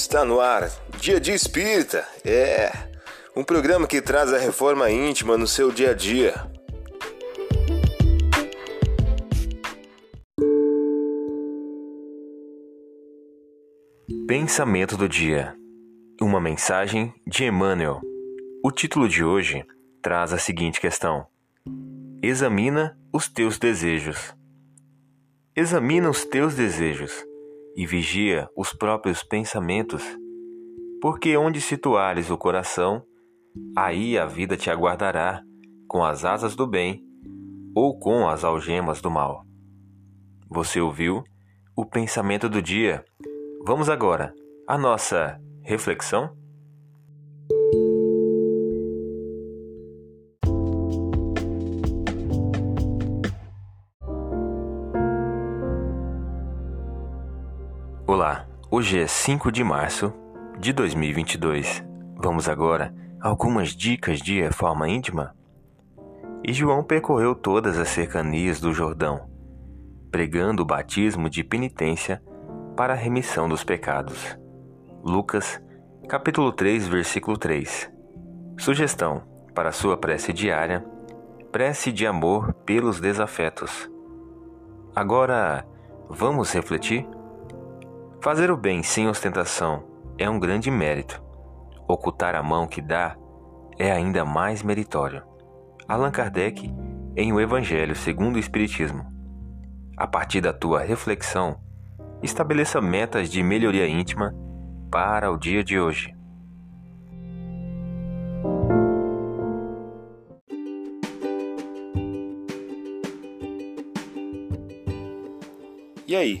Está no ar, Dia de Espírita. É um programa que traz a reforma íntima no seu dia a dia. Pensamento do dia. Uma mensagem de Emmanuel. O título de hoje traz a seguinte questão: Examina os teus desejos. Examina os teus desejos e vigia os próprios pensamentos, porque onde situares o coração, aí a vida te aguardará com as asas do bem ou com as algemas do mal. Você ouviu o pensamento do dia? Vamos agora à nossa reflexão? Olá, hoje é 5 de março de 2022. Vamos agora a algumas dicas de reforma íntima? E João percorreu todas as cercanias do Jordão, pregando o batismo de penitência para a remissão dos pecados. Lucas, capítulo 3, versículo 3. Sugestão para sua prece diária: prece de amor pelos desafetos. Agora, vamos refletir? Fazer o bem sem ostentação é um grande mérito. Ocultar a mão que dá é ainda mais meritório. Allan Kardec, em O Evangelho segundo o Espiritismo. A partir da tua reflexão, estabeleça metas de melhoria íntima para o dia de hoje. E aí,